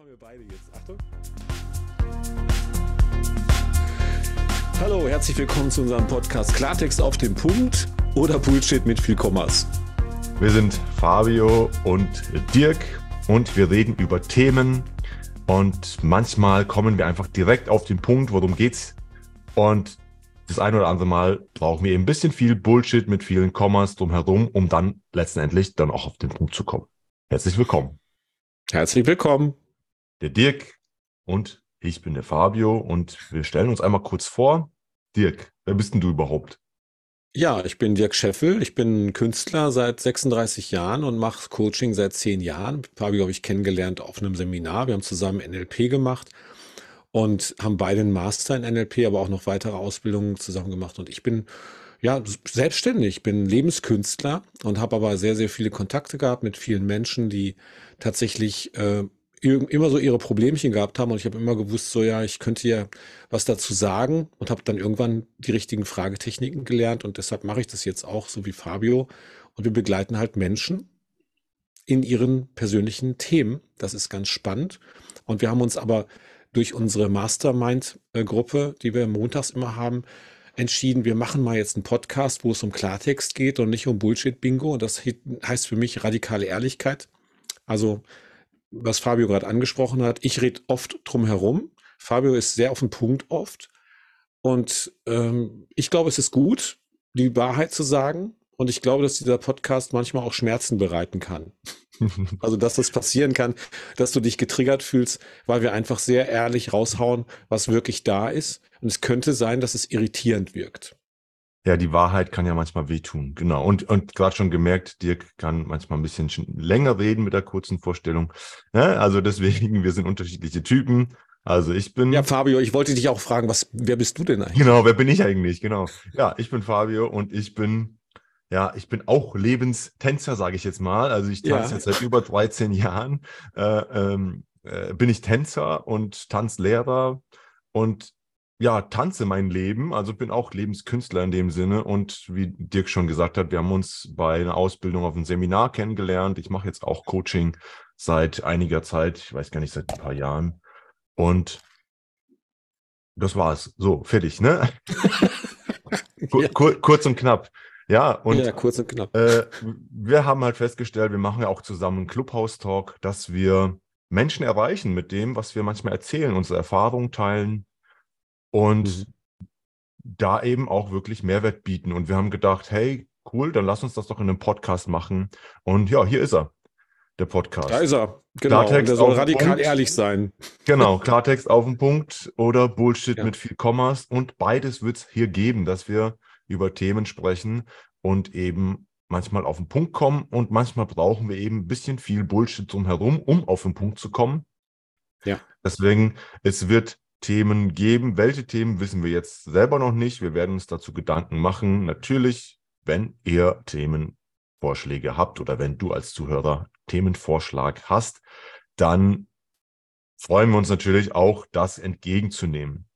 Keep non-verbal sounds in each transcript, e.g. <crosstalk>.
Machen wir beide jetzt. Achtung. Hallo, herzlich willkommen zu unserem Podcast Klartext auf den Punkt oder Bullshit mit viel Kommas. Wir sind Fabio und Dirk und wir reden über Themen und manchmal kommen wir einfach direkt auf den Punkt, worum geht's. Und das ein oder andere Mal brauchen wir eben ein bisschen viel Bullshit mit vielen Kommas drumherum, um dann letztendlich dann auch auf den Punkt zu kommen. Herzlich willkommen. Herzlich willkommen. Der Dirk und ich bin der Fabio und wir stellen uns einmal kurz vor. Dirk, wer bist denn du überhaupt? Ja, ich bin Dirk Scheffel. Ich bin Künstler seit 36 Jahren und mache Coaching seit 10 Jahren. Fabio habe ich kennengelernt auf einem Seminar. Wir haben zusammen NLP gemacht und haben beide einen Master in NLP, aber auch noch weitere Ausbildungen zusammen gemacht. Und ich bin ja selbstständig, bin Lebenskünstler und habe aber sehr, sehr viele Kontakte gehabt mit vielen Menschen, die tatsächlich äh, immer so ihre Problemchen gehabt haben und ich habe immer gewusst, so ja, ich könnte ja was dazu sagen und habe dann irgendwann die richtigen Fragetechniken gelernt und deshalb mache ich das jetzt auch so wie Fabio und wir begleiten halt Menschen in ihren persönlichen Themen. Das ist ganz spannend und wir haben uns aber durch unsere Mastermind-Gruppe, die wir montags immer haben, entschieden, wir machen mal jetzt einen Podcast, wo es um Klartext geht und nicht um Bullshit-Bingo. Und das heißt für mich radikale Ehrlichkeit. Also was Fabio gerade angesprochen hat, ich rede oft drum herum. Fabio ist sehr auf den Punkt oft. Und ähm, ich glaube, es ist gut, die Wahrheit zu sagen. Und ich glaube, dass dieser Podcast manchmal auch Schmerzen bereiten kann. <laughs> also, dass das passieren kann, dass du dich getriggert fühlst, weil wir einfach sehr ehrlich raushauen, was wirklich da ist. Und es könnte sein, dass es irritierend wirkt. Ja, die Wahrheit kann ja manchmal wehtun, genau. Und, und gerade schon gemerkt, Dirk kann manchmal ein bisschen länger reden mit der kurzen Vorstellung. Ja, ne? also deswegen, wir sind unterschiedliche Typen. Also ich bin. Ja, Fabio, ich wollte dich auch fragen, was, wer bist du denn eigentlich? Genau, wer bin ich eigentlich? Genau. Ja, ich bin Fabio und ich bin, ja, ich bin auch Lebenstänzer, sage ich jetzt mal. Also ich tanze ja. jetzt seit über 13 Jahren. Äh, ähm, äh, bin ich Tänzer und Tanzlehrer und ja, tanze mein Leben, also bin auch Lebenskünstler in dem Sinne. Und wie Dirk schon gesagt hat, wir haben uns bei einer Ausbildung auf einem Seminar kennengelernt. Ich mache jetzt auch Coaching seit einiger Zeit, ich weiß gar nicht, seit ein paar Jahren. Und das war's. So, fertig, ne? <laughs> Kur kur kurz und knapp. Ja, und ja, kurz und knapp. Äh, wir haben halt festgestellt, wir machen ja auch zusammen einen Clubhouse-Talk, dass wir Menschen erreichen mit dem, was wir manchmal erzählen, unsere Erfahrungen teilen und mhm. da eben auch wirklich Mehrwert bieten. Und wir haben gedacht, hey, cool, dann lass uns das doch in einem Podcast machen. Und ja, hier ist er, der Podcast. Da ist er, genau. Klartext der soll radikal Punkt. ehrlich sein. Genau, Klartext auf den Punkt oder Bullshit ja. mit viel Kommas. Und beides wird es hier geben, dass wir über Themen sprechen und eben manchmal auf den Punkt kommen und manchmal brauchen wir eben ein bisschen viel Bullshit drumherum, um auf den Punkt zu kommen. Ja. Deswegen, es wird Themen geben. Welche Themen wissen wir jetzt selber noch nicht. Wir werden uns dazu Gedanken machen. Natürlich, wenn ihr Themenvorschläge habt oder wenn du als Zuhörer Themenvorschlag hast, dann freuen wir uns natürlich auch, das entgegenzunehmen.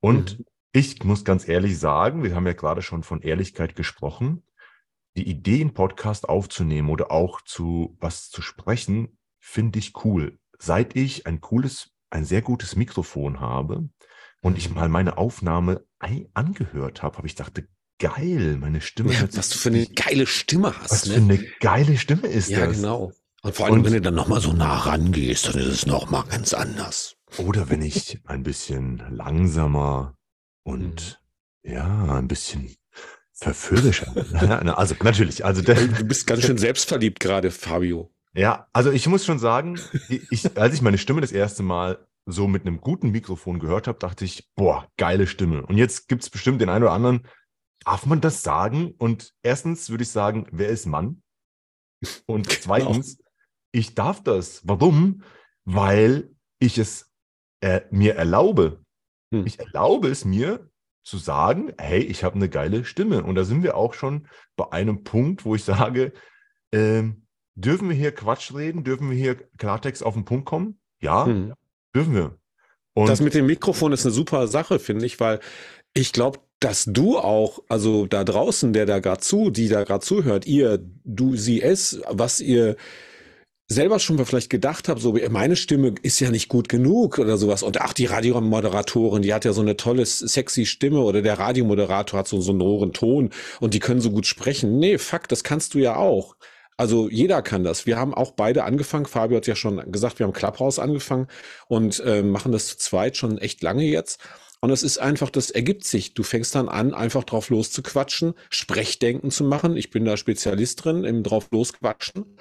Und mhm. ich muss ganz ehrlich sagen, wir haben ja gerade schon von Ehrlichkeit gesprochen. Die Idee, einen Podcast aufzunehmen oder auch zu was zu sprechen, finde ich cool. Seit ich ein cooles ein sehr gutes Mikrofon habe und ich mhm. mal meine Aufnahme angehört habe, habe ich dachte, geil, meine Stimme. Ja, was du für eine geile Stimme hast. Was ne? für eine geile Stimme ist ja, das. Ja, genau. Und vor allem, und, wenn du dann nochmal so nah rangehst, dann ist es nochmal ganz anders. Oder wenn ich ein bisschen langsamer und mhm. ja, ein bisschen verführerischer. <laughs> also natürlich, also der, du bist ganz schön selbstverliebt gerade, Fabio. Ja, also ich muss schon sagen, ich, <laughs> als ich meine Stimme das erste Mal so mit einem guten Mikrofon gehört habe, dachte ich, boah, geile Stimme. Und jetzt gibt es bestimmt den einen oder anderen, darf man das sagen? Und erstens würde ich sagen, wer ist Mann? Und <laughs> genau. zweitens, genau. ich darf das. Warum? Weil ich es äh, mir erlaube. Hm. Ich erlaube es mir zu sagen, hey, ich habe eine geile Stimme. Und da sind wir auch schon bei einem Punkt, wo ich sage, ähm, Dürfen wir hier Quatsch reden? Dürfen wir hier Klartext auf den Punkt kommen? Ja, hm. dürfen wir. Und das mit dem Mikrofon ist eine super Sache, finde ich, weil ich glaube, dass du auch, also da draußen, der da gerade zu, die da gerade zuhört, ihr, du, sie, es, was ihr selber schon mal vielleicht gedacht habe, so meine Stimme ist ja nicht gut genug oder sowas. Und ach, die Radiomoderatorin, die hat ja so eine tolle, sexy Stimme oder der Radiomoderator hat so einen sonoren Ton und die können so gut sprechen. Nee, fuck, das kannst du ja auch. Also jeder kann das. Wir haben auch beide angefangen. Fabio hat ja schon gesagt, wir haben Clubhouse angefangen und äh, machen das zu zweit schon echt lange jetzt. Und es ist einfach, das ergibt sich. Du fängst dann an, einfach drauf loszuquatschen, Sprechdenken zu machen. Ich bin da Spezialist drin, im drauf losquatschen.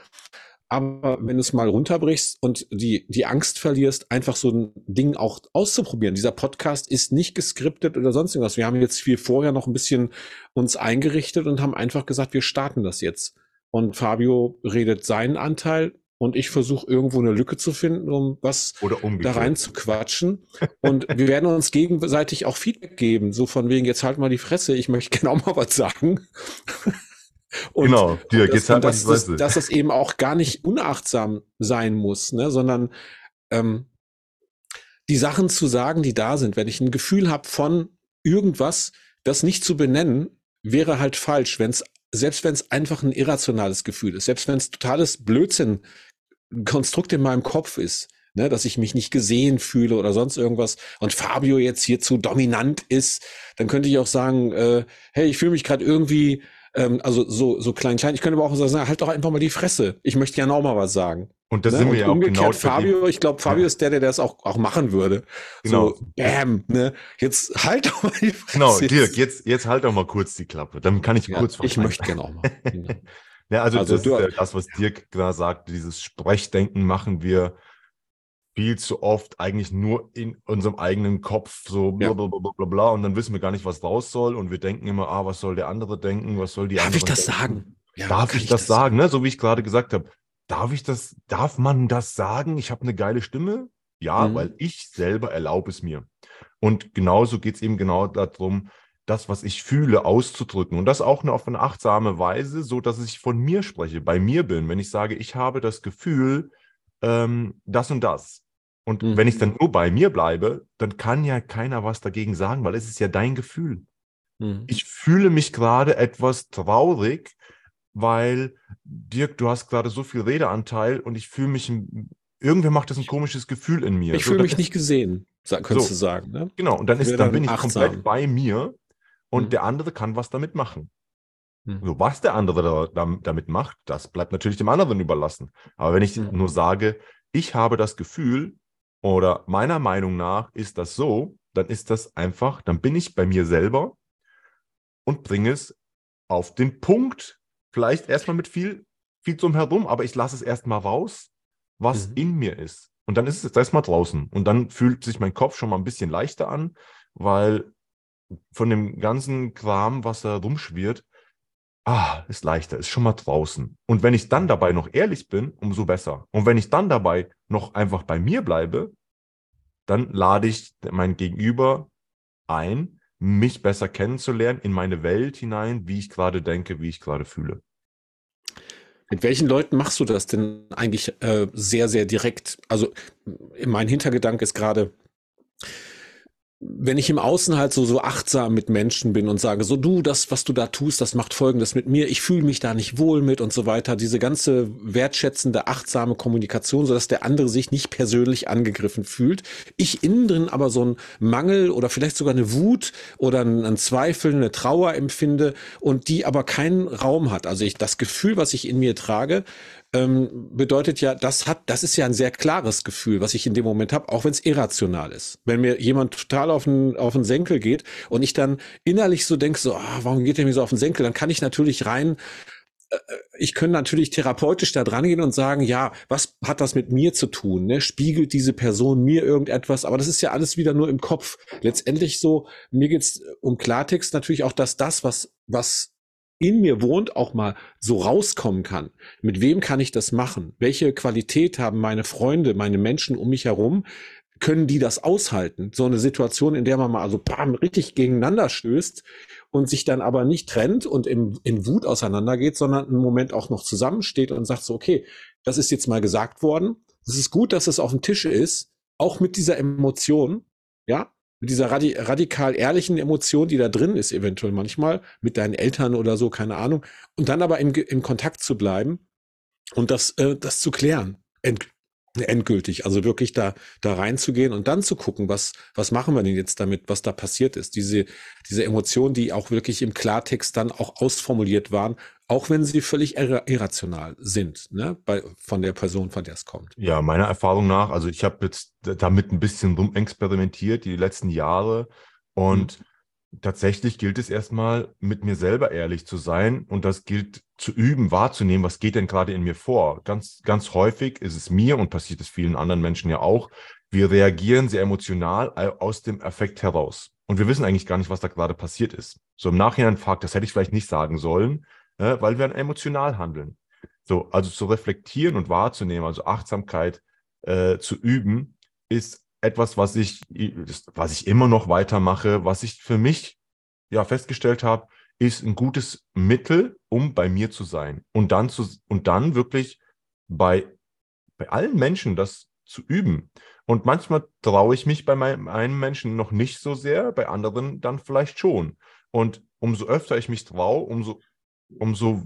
Aber wenn du es mal runterbrichst und die, die Angst verlierst, einfach so ein Ding auch auszuprobieren. Dieser Podcast ist nicht geskriptet oder sonst irgendwas. Wir haben jetzt viel vorher noch ein bisschen uns eingerichtet und haben einfach gesagt, wir starten das jetzt. Und Fabio redet seinen Anteil und ich versuche irgendwo eine Lücke zu finden, um was da rein zu quatschen. Und wir werden uns gegenseitig auch Feedback geben, so von wegen, jetzt halt mal die Fresse, ich möchte <laughs> genau mal was sagen. Und, genau, dir geht's halt dass, dass, dass das eben auch gar nicht unachtsam sein muss, ne, sondern ähm, die Sachen zu sagen, die da sind, wenn ich ein Gefühl habe von irgendwas, das nicht zu benennen, wäre halt falsch, wenn es selbst wenn es einfach ein irrationales Gefühl ist, selbst wenn es totales Blödsinn Konstrukt in meinem Kopf ist, ne, dass ich mich nicht gesehen fühle oder sonst irgendwas und Fabio jetzt hier zu dominant ist, dann könnte ich auch sagen, äh, hey, ich fühle mich gerade irgendwie ähm, also so, so klein, klein. Ich könnte aber auch sagen, halt doch einfach mal die Fresse. Ich möchte gerne auch mal was sagen. Und das ne? sind wir ja auch genau. Fabio, ich glaube, Fabio ja. ist der, der das auch, auch machen würde. Genau. So, bam, ne? Jetzt halt doch mal die Fresse. Genau, Dirk, jetzt, jetzt halt doch mal kurz die Klappe. Dann kann ich ja, kurz Ich möchte gerne auch mal. <laughs> ja, also, also das du, das, was Dirk da sagt, dieses Sprechdenken machen wir viel zu oft eigentlich nur in unserem eigenen Kopf so bla, bla, bla, bla, bla, und dann wissen wir gar nicht, was raus soll und wir denken immer, ah, was soll der andere denken, was soll die Darf ich das denken? sagen? Ja, darf ich, ich das, das sagen, ne? so wie ich gerade gesagt habe. Darf ich das, darf man das sagen? Ich habe eine geile Stimme? Ja, mhm. weil ich selber erlaube es mir. Und genauso geht es eben genau darum, das, was ich fühle, auszudrücken. Und das auch nur auf eine achtsame Weise, so dass ich von mir spreche, bei mir bin. Wenn ich sage, ich habe das Gefühl, ähm, das und das. Und mhm. wenn ich dann nur bei mir bleibe, dann kann ja keiner was dagegen sagen, weil es ist ja dein Gefühl. Mhm. Ich fühle mich gerade etwas traurig, weil Dirk, du hast gerade so viel Redeanteil und ich fühle mich, irgendwer macht das ein komisches Gefühl in mir. Ich fühle mich nicht gesehen, könntest so, du sagen. Ne? Genau, und dann, ist, dann bin ich achtsam. komplett bei mir und mhm. der andere kann was damit machen. Mhm. So, was der andere da, damit macht, das bleibt natürlich dem anderen überlassen. Aber wenn ich mhm. nur sage, ich habe das Gefühl, oder meiner Meinung nach ist das so, dann ist das einfach, dann bin ich bei mir selber und bringe es auf den Punkt. Vielleicht erstmal mit viel, viel zum Herum, aber ich lasse es erstmal raus, was mhm. in mir ist. Und dann ist es erstmal draußen. Und dann fühlt sich mein Kopf schon mal ein bisschen leichter an, weil von dem ganzen Kram, was da rumschwirrt, ah, ist leichter, ist schon mal draußen. Und wenn ich dann dabei noch ehrlich bin, umso besser. Und wenn ich dann dabei noch einfach bei mir bleibe, dann lade ich mein Gegenüber ein, mich besser kennenzulernen, in meine Welt hinein, wie ich gerade denke, wie ich gerade fühle. Mit welchen Leuten machst du das denn eigentlich äh, sehr, sehr direkt? Also mein Hintergedanke ist gerade, wenn ich im Außen halt so, so achtsam mit Menschen bin und sage, so du, das, was du da tust, das macht Folgendes mit mir, ich fühle mich da nicht wohl mit und so weiter, diese ganze wertschätzende, achtsame Kommunikation, so dass der andere sich nicht persönlich angegriffen fühlt. Ich innen drin aber so einen Mangel oder vielleicht sogar eine Wut oder einen Zweifel, eine Trauer empfinde und die aber keinen Raum hat. Also ich, das Gefühl, was ich in mir trage, ähm, bedeutet ja, das hat, das ist ja ein sehr klares Gefühl, was ich in dem Moment habe, auch wenn es irrational ist. Wenn mir jemand total auf den, auf den Senkel geht und ich dann innerlich so denke, so, ah, warum geht der mir so auf den Senkel, dann kann ich natürlich rein äh, ich könnte natürlich therapeutisch da dran gehen und sagen, ja, was hat das mit mir zu tun? Ne? Spiegelt diese Person mir irgendetwas? Aber das ist ja alles wieder nur im Kopf. Letztendlich so, mir geht's um Klartext natürlich auch, dass das, was, was in mir wohnt, auch mal so rauskommen kann. Mit wem kann ich das machen? Welche Qualität haben meine Freunde, meine Menschen um mich herum? Können die das aushalten? So eine Situation, in der man mal also bam, richtig gegeneinander stößt und sich dann aber nicht trennt und im, in Wut auseinandergeht, sondern einen Moment auch noch zusammensteht und sagt so, okay, das ist jetzt mal gesagt worden. Es ist gut, dass es auf dem Tisch ist, auch mit dieser Emotion, ja, mit dieser radi radikal ehrlichen Emotion, die da drin ist, eventuell manchmal, mit deinen Eltern oder so, keine Ahnung, und dann aber im, im Kontakt zu bleiben und das, äh, das zu klären. End, endgültig. Also wirklich da, da reinzugehen und dann zu gucken, was, was machen wir denn jetzt damit, was da passiert ist. Diese, diese Emotionen, die auch wirklich im Klartext dann auch ausformuliert waren, auch wenn sie völlig irrational sind, ne, bei, von der Person, von der es kommt. Ja, meiner Erfahrung nach, also ich habe jetzt damit ein bisschen rumexperimentiert die letzten Jahre und mhm tatsächlich gilt es erstmal, mit mir selber ehrlich zu sein und das gilt zu üben, wahrzunehmen, was geht denn gerade in mir vor. Ganz, ganz häufig ist es mir und passiert es vielen anderen Menschen ja auch. Wir reagieren sehr emotional aus dem Effekt heraus. Und wir wissen eigentlich gar nicht, was da gerade passiert ist. So im Nachhinein fragt, das hätte ich vielleicht nicht sagen sollen, äh, weil wir emotional handeln. So, also zu reflektieren und wahrzunehmen, also Achtsamkeit äh, zu üben, ist etwas, was ich, was ich immer noch weitermache, was ich für mich ja festgestellt habe, ist ein gutes Mittel, um bei mir zu sein und dann zu und dann wirklich bei bei allen Menschen das zu üben. Und manchmal traue ich mich bei meinem, einem Menschen noch nicht so sehr, bei anderen dann vielleicht schon. Und umso öfter ich mich traue, umso umso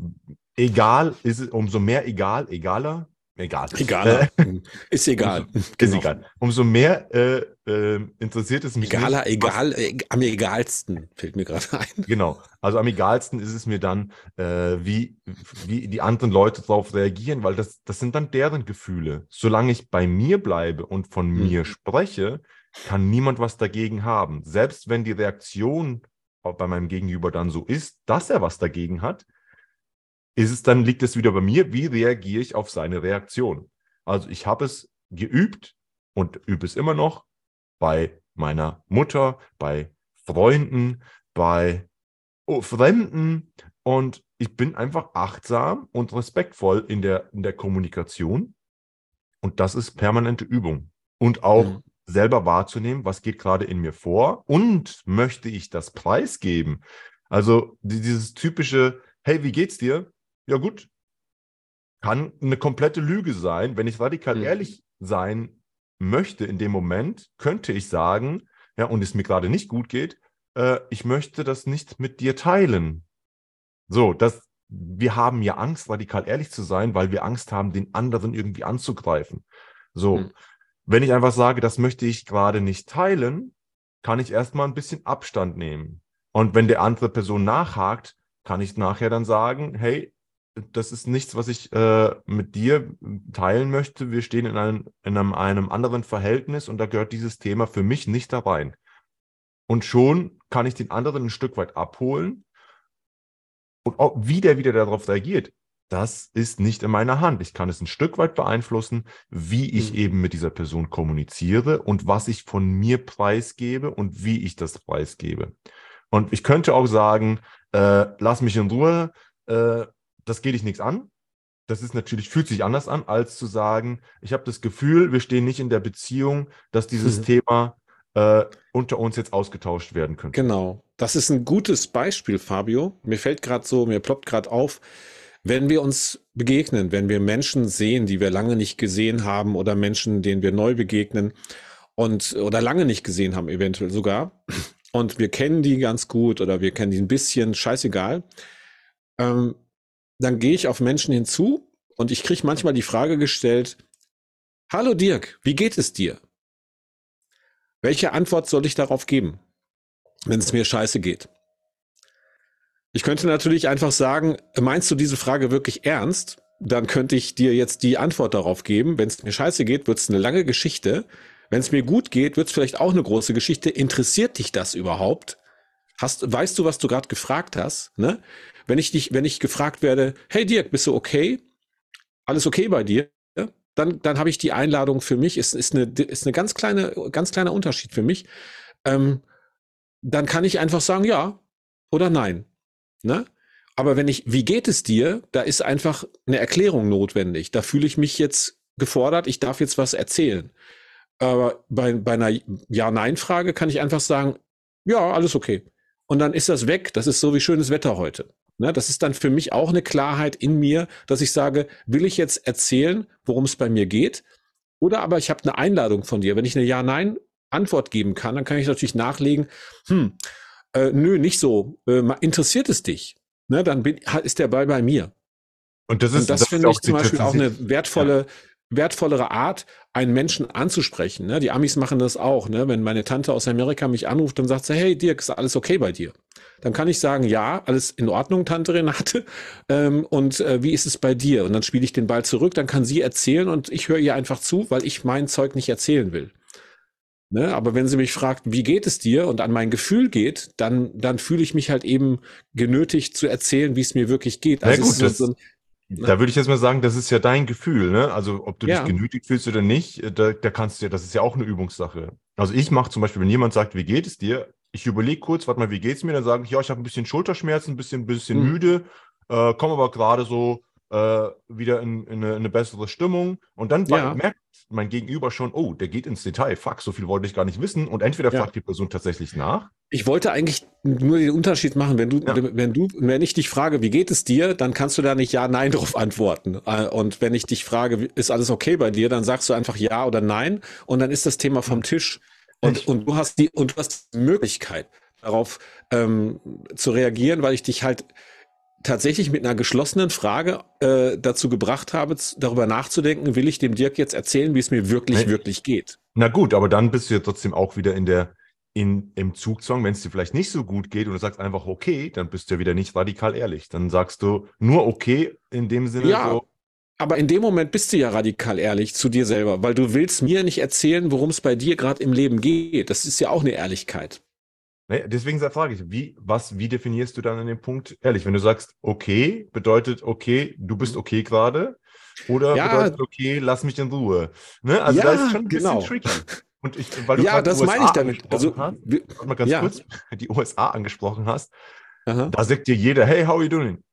egal ist es, umso mehr egal, egaler Egal. Egal. Äh, <laughs> ist egal. <laughs> Umso, genau. Ist egal. Umso mehr äh, äh, interessiert es mich. Egaler, nicht, egal, äh, am egalsten fällt mir gerade <laughs> ein. Genau. Also am egalsten ist es mir dann, äh, wie, wie die anderen Leute darauf reagieren, weil das, das sind dann deren Gefühle. Solange ich bei mir bleibe und von mhm. mir spreche, kann niemand was dagegen haben. Selbst wenn die Reaktion bei meinem Gegenüber dann so ist, dass er was dagegen hat, ist es dann, liegt es wieder bei mir, wie reagiere ich auf seine Reaktion? Also ich habe es geübt und übe es immer noch bei meiner Mutter, bei Freunden, bei oh, Fremden und ich bin einfach achtsam und respektvoll in der, in der Kommunikation und das ist permanente Übung und auch mhm. selber wahrzunehmen, was geht gerade in mir vor und möchte ich das preisgeben? Also dieses typische, hey, wie geht's dir? Ja gut, kann eine komplette Lüge sein. Wenn ich radikal mhm. ehrlich sein möchte in dem Moment, könnte ich sagen, ja, und es mir gerade nicht gut geht, äh, ich möchte das nicht mit dir teilen. So, das, wir haben ja Angst, radikal ehrlich zu sein, weil wir Angst haben, den anderen irgendwie anzugreifen. So, mhm. wenn ich einfach sage, das möchte ich gerade nicht teilen, kann ich erstmal ein bisschen Abstand nehmen. Und wenn der andere Person nachhakt, kann ich nachher dann sagen, hey, das ist nichts, was ich äh, mit dir teilen möchte. Wir stehen in einem, in einem, einem anderen Verhältnis und da gehört dieses Thema für mich nicht da rein. Und schon kann ich den anderen ein Stück weit abholen. Und auch wie der wieder darauf reagiert, das ist nicht in meiner Hand. Ich kann es ein Stück weit beeinflussen, wie ich mhm. eben mit dieser Person kommuniziere und was ich von mir preisgebe und wie ich das preisgebe. Und ich könnte auch sagen, äh, lass mich in Ruhe, äh, das geht dich nichts an. Das ist natürlich, fühlt sich anders an, als zu sagen, ich habe das Gefühl, wir stehen nicht in der Beziehung, dass dieses mhm. Thema äh, unter uns jetzt ausgetauscht werden könnte. Genau. Das ist ein gutes Beispiel, Fabio. Mir fällt gerade so, mir ploppt gerade auf, wenn wir uns begegnen, wenn wir Menschen sehen, die wir lange nicht gesehen haben oder Menschen, denen wir neu begegnen und oder lange nicht gesehen haben, eventuell sogar, und wir kennen die ganz gut oder wir kennen die ein bisschen, scheißegal. Ähm, dann gehe ich auf Menschen hinzu und ich kriege manchmal die Frage gestellt, Hallo Dirk, wie geht es dir? Welche Antwort soll ich darauf geben, wenn es mir scheiße geht? Ich könnte natürlich einfach sagen, meinst du diese Frage wirklich ernst? Dann könnte ich dir jetzt die Antwort darauf geben. Wenn es mir scheiße geht, wird es eine lange Geschichte. Wenn es mir gut geht, wird es vielleicht auch eine große Geschichte. Interessiert dich das überhaupt? Hast, weißt du, was du gerade gefragt hast? Ne? Wenn ich dich, wenn ich gefragt werde, hey Dirk, bist du okay? Alles okay bei dir? Dann, dann habe ich die Einladung für mich, ist, ist, eine, ist eine ganz kleine, ganz kleiner Unterschied für mich. Ähm, dann kann ich einfach sagen, ja oder nein. Ne? Aber wenn ich, wie geht es dir? Da ist einfach eine Erklärung notwendig. Da fühle ich mich jetzt gefordert, ich darf jetzt was erzählen. Aber bei, bei einer Ja-Nein-Frage kann ich einfach sagen, ja, alles okay. Und dann ist das weg. Das ist so wie schönes Wetter heute. Ne, das ist dann für mich auch eine Klarheit in mir, dass ich sage, will ich jetzt erzählen, worum es bei mir geht? Oder aber ich habe eine Einladung von dir. Wenn ich eine Ja-Nein-Antwort geben kann, dann kann ich natürlich nachlegen, hm, äh, nö, nicht so. Äh, interessiert es dich? Ne, dann bin, ist der Ball bei mir. Und das ist, Und das, das finde ich zum Beispiel auch eine wertvolle, ja. wertvollere Art, einen Menschen anzusprechen. Ne? Die Amis machen das auch. Ne? Wenn meine Tante aus Amerika mich anruft, dann sagt sie, hey Dirk, ist alles okay bei dir? Dann kann ich sagen, ja, alles in Ordnung, Tante Renate. Ähm, und äh, wie ist es bei dir? Und dann spiele ich den Ball zurück, dann kann sie erzählen und ich höre ihr einfach zu, weil ich mein Zeug nicht erzählen will. Ne? Aber wenn sie mich fragt, wie geht es dir und an mein Gefühl geht, dann, dann fühle ich mich halt eben genötigt zu erzählen, wie es mir wirklich geht. Also ja, gut, so, so ein, Ne? Da würde ich jetzt mal sagen, das ist ja dein Gefühl, ne? Also ob du ja. dich genötigt fühlst oder nicht, äh, da, da kannst du ja, das ist ja auch eine Übungssache. Also ich mache zum Beispiel, wenn jemand sagt, wie geht es dir, ich überlege kurz, warte mal, wie geht es mir? Dann sage ich, ja, ich habe ein bisschen Schulterschmerzen, ein bisschen, bisschen mhm. müde, äh, komme aber gerade so äh, wieder in, in, eine, in, eine, bessere Stimmung. Und dann ja. merkt mein Gegenüber schon, oh, der geht ins Detail. Fuck, so viel wollte ich gar nicht wissen. Und entweder ja. fragt die Person tatsächlich nach. Ich wollte eigentlich nur den Unterschied machen. Wenn du, ja. wenn du, wenn ich dich frage, wie geht es dir, dann kannst du da nicht Ja, Nein <laughs> drauf antworten. Äh, und wenn ich dich frage, ist alles okay bei dir, dann sagst du einfach Ja oder Nein. Und dann ist das Thema vom Tisch. Und, und du hast die, und du hast die Möglichkeit, darauf ähm, zu reagieren, weil ich dich halt tatsächlich mit einer geschlossenen Frage äh, dazu gebracht habe, darüber nachzudenken, will ich dem Dirk jetzt erzählen, wie es mir wirklich, nee. wirklich geht. Na gut, aber dann bist du ja trotzdem auch wieder in der, in, im Zugzwang, wenn es dir vielleicht nicht so gut geht und du sagst einfach okay, dann bist du ja wieder nicht radikal ehrlich. Dann sagst du nur okay in dem Sinne. Ja, so, aber in dem Moment bist du ja radikal ehrlich zu dir selber, weil du willst mir nicht erzählen, worum es bei dir gerade im Leben geht. Das ist ja auch eine Ehrlichkeit. Nee, deswegen frage ich, wie, was, wie definierst du dann an dem Punkt ehrlich? Wenn du sagst, okay, bedeutet okay, du bist mhm. okay gerade, oder ja, bedeutet okay, lass mich in Ruhe. Ne? Also ja, da ist schon ein bisschen genau. tricky. Und ich, weil du ja, das USA meine ich damit. Also, hast, mal ganz ja. kurz, die USA angesprochen hast, Aha. da sagt dir jeder, hey, how are you doing?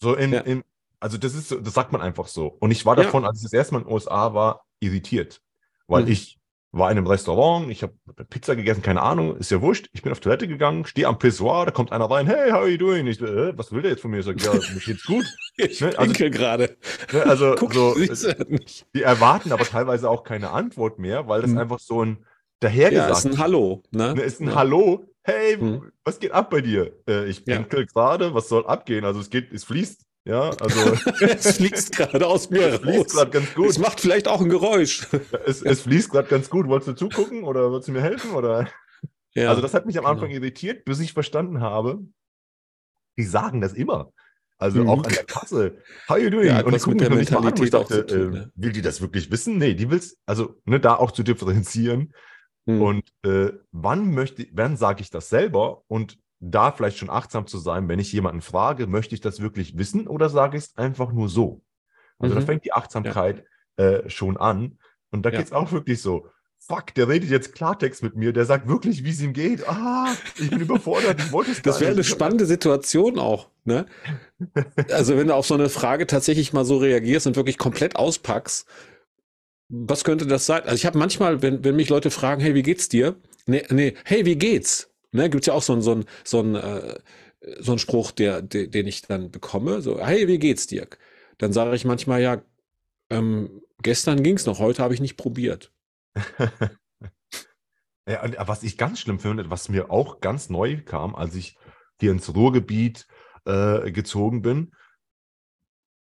So in, ja. in also das ist, das sagt man einfach so. Und ich war davon, als ich das erste Mal in den USA war, irritiert, weil mhm. ich war in einem Restaurant, ich habe Pizza gegessen, keine Ahnung, ist ja wurscht. Ich bin auf Toilette gegangen, stehe am Pissoir, da kommt einer rein, hey, how are you doing? Ich, äh, was will der jetzt von mir? Ich sage, ja, mir geht's gut. <laughs> ich ne? also, gerade. Ne, also Guck, so, die erwarten aber teilweise auch keine Antwort mehr, weil das hm. einfach so ein dahergesagt ja, ist. ein Hallo. Ne? ne ist ein ja. Hallo. Hey, hm. was geht ab bei dir? Äh, ich pinkel ja. gerade, was soll abgehen? Also es geht, es fließt ja, also. <laughs> es fließt gerade aus mir es fließt gerade ganz gut. Es macht vielleicht auch ein Geräusch. <laughs> es, es fließt gerade ganz gut. Wolltest du zugucken oder würdest du mir helfen? Oder? Ja, also, das hat mich am Anfang genau. irritiert, bis ich verstanden habe, die sagen das immer. Also mhm. auch an der Kasse. How you doing? Ja, und ich gucke mir mich mal an, ich dachte, tun, äh, ne? will die das wirklich wissen? Nee, die will es, also ne, da auch zu differenzieren. Mhm. Und äh, wann möchte, wann sage ich das selber? Und da vielleicht schon achtsam zu sein, wenn ich jemanden frage, möchte ich das wirklich wissen oder sage ich es einfach nur so? Also mhm. da fängt die Achtsamkeit ja. äh, schon an. Und da ja. geht es auch wirklich so, fuck, der redet jetzt Klartext mit mir, der sagt wirklich, wie es ihm geht. Ah, ich bin überfordert, ich wollte es Das wäre eine spannende Situation auch. Ne? Also wenn du auf so eine Frage tatsächlich mal so reagierst und wirklich komplett auspackst, was könnte das sein? Also ich habe manchmal, wenn, wenn mich Leute fragen, hey, wie geht's dir? Nee, nee, hey, wie geht's? Ne, gibt ja auch so einen so ein, so ein, äh, so ein Spruch, der, der, den ich dann bekomme. So, hey, wie geht's, Dirk? Dann sage ich manchmal, ja, ähm, gestern ging's noch, heute habe ich nicht probiert. <laughs> ja, und was ich ganz schlimm finde, was mir auch ganz neu kam, als ich hier ins Ruhrgebiet äh, gezogen bin.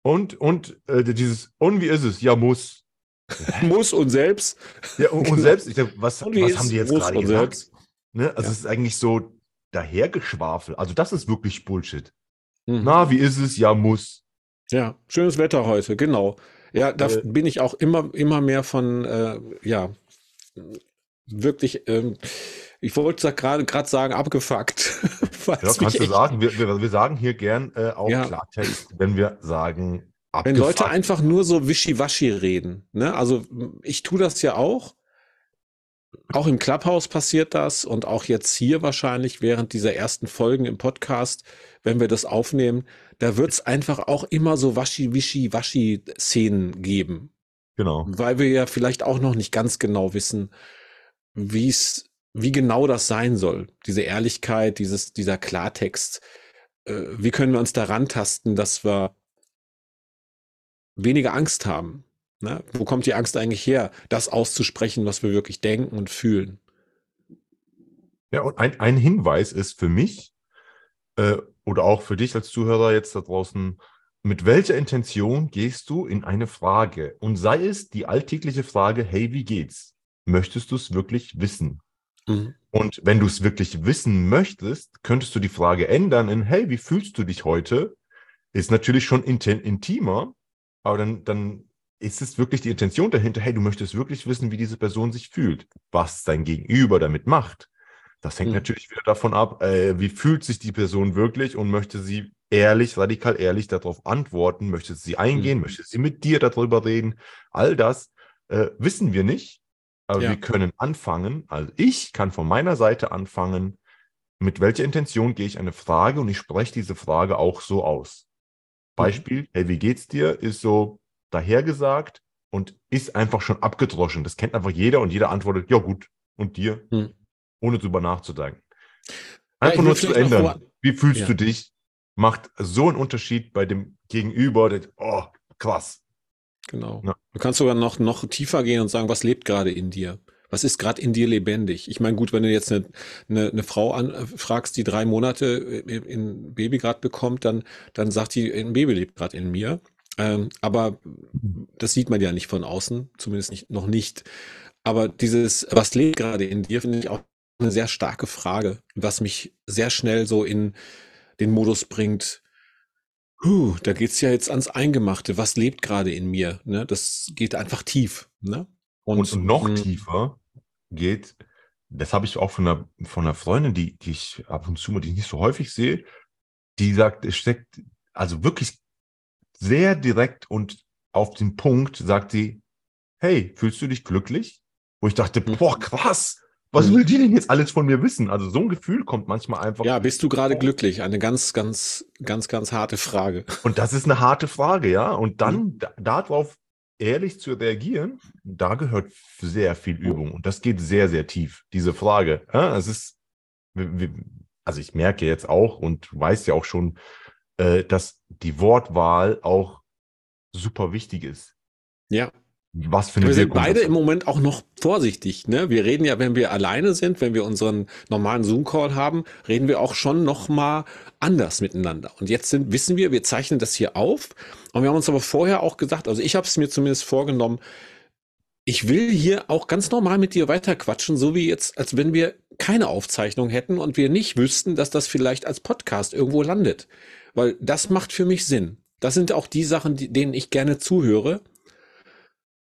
Und, und äh, dieses, und wie ist es? Ja, muss. <laughs> muss und selbst. Ja, und, und <laughs> selbst. Ich dachte, was, was haben die jetzt gerade gesagt? Selbst? Ne? Also ja. es ist eigentlich so dahergeschwafel. Also das ist wirklich Bullshit. Mhm. Na, wie ist es? Ja, muss. Ja, schönes Wetter heute, genau. Ja, da äh, bin ich auch immer, immer mehr von, äh, ja, wirklich, ähm, ich wollte gerade gerade sagen, abgefuckt. <laughs> ja, kannst du sagen. Wir, wir, wir, sagen hier gern äh, auch ja. Klartext, wenn wir sagen, abgefuckt. Wenn Leute einfach nur so wischiwaschi reden. Ne? Also ich tue das ja auch. Auch im Clubhouse passiert das und auch jetzt hier wahrscheinlich während dieser ersten Folgen im Podcast, wenn wir das aufnehmen, da wird es einfach auch immer so waschi-wischi-waschi-Szenen geben. Genau. Weil wir ja vielleicht auch noch nicht ganz genau wissen, wie es, wie genau das sein soll. Diese Ehrlichkeit, dieses, dieser Klartext. Äh, wie können wir uns daran tasten, dass wir weniger Angst haben? Ne? Wo kommt die Angst eigentlich her, das auszusprechen, was wir wirklich denken und fühlen? Ja, und ein, ein Hinweis ist für mich äh, oder auch für dich als Zuhörer jetzt da draußen, mit welcher Intention gehst du in eine Frage? Und sei es die alltägliche Frage, hey, wie geht's? Möchtest du es wirklich wissen? Mhm. Und wenn du es wirklich wissen möchtest, könntest du die Frage ändern in, hey, wie fühlst du dich heute? Ist natürlich schon intimer, aber dann, dann ist es wirklich die Intention dahinter, hey, du möchtest wirklich wissen, wie diese Person sich fühlt, was dein Gegenüber damit macht. Das hängt mhm. natürlich wieder davon ab, äh, wie fühlt sich die Person wirklich und möchte sie ehrlich, radikal ehrlich darauf antworten, möchte sie eingehen, mhm. möchte sie mit dir darüber reden. All das äh, wissen wir nicht, aber ja. wir können anfangen, also ich kann von meiner Seite anfangen, mit welcher Intention gehe ich eine Frage und ich spreche diese Frage auch so aus. Mhm. Beispiel, mhm. hey, wie geht's dir? Ist so dahergesagt und ist einfach schon abgedroschen. Das kennt einfach jeder und jeder antwortet, ja gut, und dir? Mhm ohne drüber nachzudenken. Einfach ja, nur zu ändern. Wie fühlst ja. du dich? Macht so einen Unterschied bei dem Gegenüber. Der, oh, krass. Genau. Ja. Du kannst sogar noch, noch tiefer gehen und sagen, was lebt gerade in dir? Was ist gerade in dir lebendig? Ich meine, gut, wenn du jetzt eine, eine, eine Frau anfragst, die drei Monate ein Baby gerade bekommt, dann, dann sagt die, ein Baby lebt gerade in mir. Ähm, aber das sieht man ja nicht von außen, zumindest nicht, noch nicht. Aber dieses, was lebt gerade in dir, finde ich auch eine sehr starke Frage, was mich sehr schnell so in den Modus bringt. Huh, da geht's ja jetzt ans Eingemachte. Was lebt gerade in mir? Ne? Das geht einfach tief. Ne? Und, und noch hm. tiefer geht, das habe ich auch von einer, von einer Freundin, die, die ich ab und zu mal, die ich nicht so häufig sehe, die sagt, es steckt, also wirklich sehr direkt und auf den Punkt, sagt sie, hey, fühlst du dich glücklich? Wo ich dachte, hm. boah, krass, was will die denn jetzt alles von mir wissen? Also so ein Gefühl kommt manchmal einfach. Ja, bist du gerade glücklich? Eine ganz, ganz, ganz, ganz harte Frage. Und das ist eine harte Frage, ja. Und dann mhm. darauf ehrlich zu reagieren, da gehört sehr viel Übung. Und das geht sehr, sehr tief, diese Frage. Ja, es ist, also ich merke jetzt auch und weiß ja auch schon, äh, dass die Wortwahl auch super wichtig ist. Ja was für eine Wir sind beide im Moment auch noch vorsichtig. Ne? Wir reden ja, wenn wir alleine sind, wenn wir unseren normalen Zoom-Call haben, reden wir auch schon noch mal anders miteinander. Und jetzt sind, wissen wir, wir zeichnen das hier auf. Und wir haben uns aber vorher auch gesagt, also ich habe es mir zumindest vorgenommen, ich will hier auch ganz normal mit dir weiterquatschen, so wie jetzt, als wenn wir keine Aufzeichnung hätten und wir nicht wüssten, dass das vielleicht als Podcast irgendwo landet. Weil das macht für mich Sinn. Das sind auch die Sachen, die, denen ich gerne zuhöre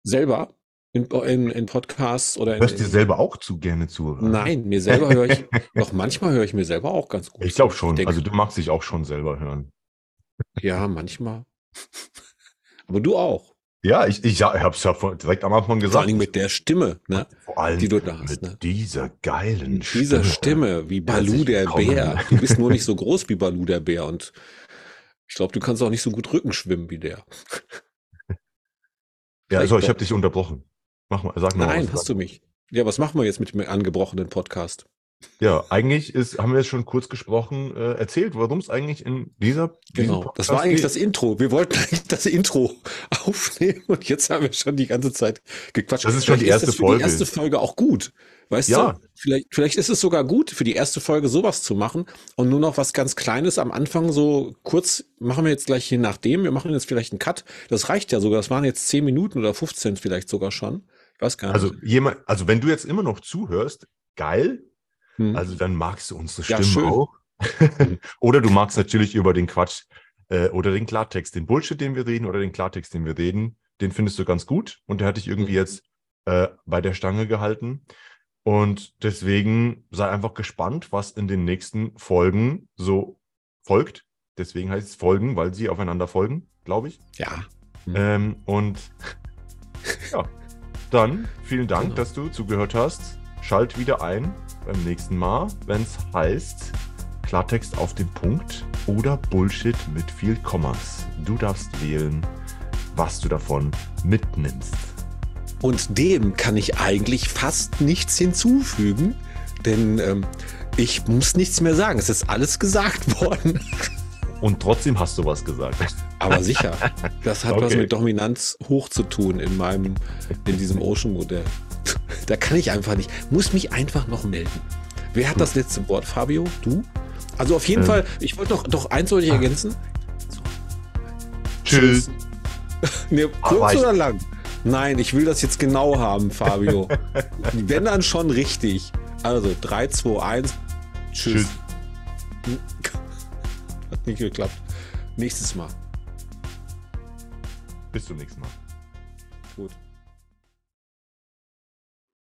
selber in, in, in Podcasts oder in, Hörst du dir selber auch zu gerne zu? Nein, mir selber höre ich, <laughs> doch manchmal höre ich mir selber auch ganz gut. Ich glaube schon. Ich also du magst dich auch schon selber hören. Ja, manchmal. <laughs> Aber du auch. Ja, ich, ich ja, habe es ja direkt am Anfang gesagt. Vor allem mit der Stimme, ne? Vor allem die du da hast. Mit ne? dieser geilen mit Dieser Stimme, wie Balu der Bär. Du bist nur nicht so groß wie Balu der Bär und ich glaube, du kannst auch nicht so gut Rücken schwimmen wie der. <laughs> Ja, also ich habe dich unterbrochen. Mach mal, sag mal. Nein, hast du mich. Ja, was machen wir jetzt mit dem angebrochenen Podcast? Ja, eigentlich ist, haben wir es schon kurz gesprochen, äh, erzählt, warum es eigentlich in dieser. Genau, das war eigentlich geht. das Intro. Wir wollten <laughs> eigentlich das Intro <laughs> aufnehmen und jetzt haben wir schon die ganze Zeit gequatscht. Das ist schon die erste ist Folge. Die erste Folge auch gut. Weißt ja. du, vielleicht, vielleicht ist es sogar gut, für die erste Folge sowas zu machen und nur noch was ganz Kleines am Anfang so kurz, machen wir jetzt gleich je nachdem, wir machen jetzt vielleicht einen Cut. Das reicht ja sogar, das waren jetzt 10 Minuten oder 15 vielleicht sogar schon. Ich weiß gar nicht. Also, jemand, also wenn du jetzt immer noch zuhörst, geil. Hm. Also dann magst du unsere Stimme ja, auch. <laughs> oder du magst natürlich über den Quatsch äh, oder den Klartext, den Bullshit, den wir reden oder den Klartext, den wir reden, den findest du ganz gut und der hat dich irgendwie hm. jetzt äh, bei der Stange gehalten. Und deswegen sei einfach gespannt, was in den nächsten Folgen so folgt. Deswegen heißt es Folgen, weil sie aufeinander folgen, glaube ich. Ja. Mhm. Ähm, und <laughs> ja, dann vielen Dank, genau. dass du zugehört hast. Schalt wieder ein beim nächsten Mal, wenn es heißt Klartext auf den Punkt oder Bullshit mit viel Kommas. Du darfst wählen, was du davon mitnimmst. Und dem kann ich eigentlich fast nichts hinzufügen, denn ähm, ich muss nichts mehr sagen. Es ist alles gesagt <laughs> worden. Und trotzdem hast du was gesagt. Aber sicher. Das hat okay. was mit Dominanz hoch zu tun in meinem, in diesem Ocean-Modell. <laughs> Da kann ich einfach nicht. Muss mich einfach noch melden. Wer hat das letzte Wort? Fabio? Du? Also auf jeden ähm. Fall, ich wollte noch, doch eins wollte ich ergänzen. Tschüss. <laughs> nee, kurz oder lang? Nein, ich will das jetzt genau haben, Fabio. <laughs> Wenn dann schon richtig. Also 3, 2, 1. Tschüss. Tschüss. Hat nicht geklappt. Nächstes Mal. Bis zum nächsten Mal.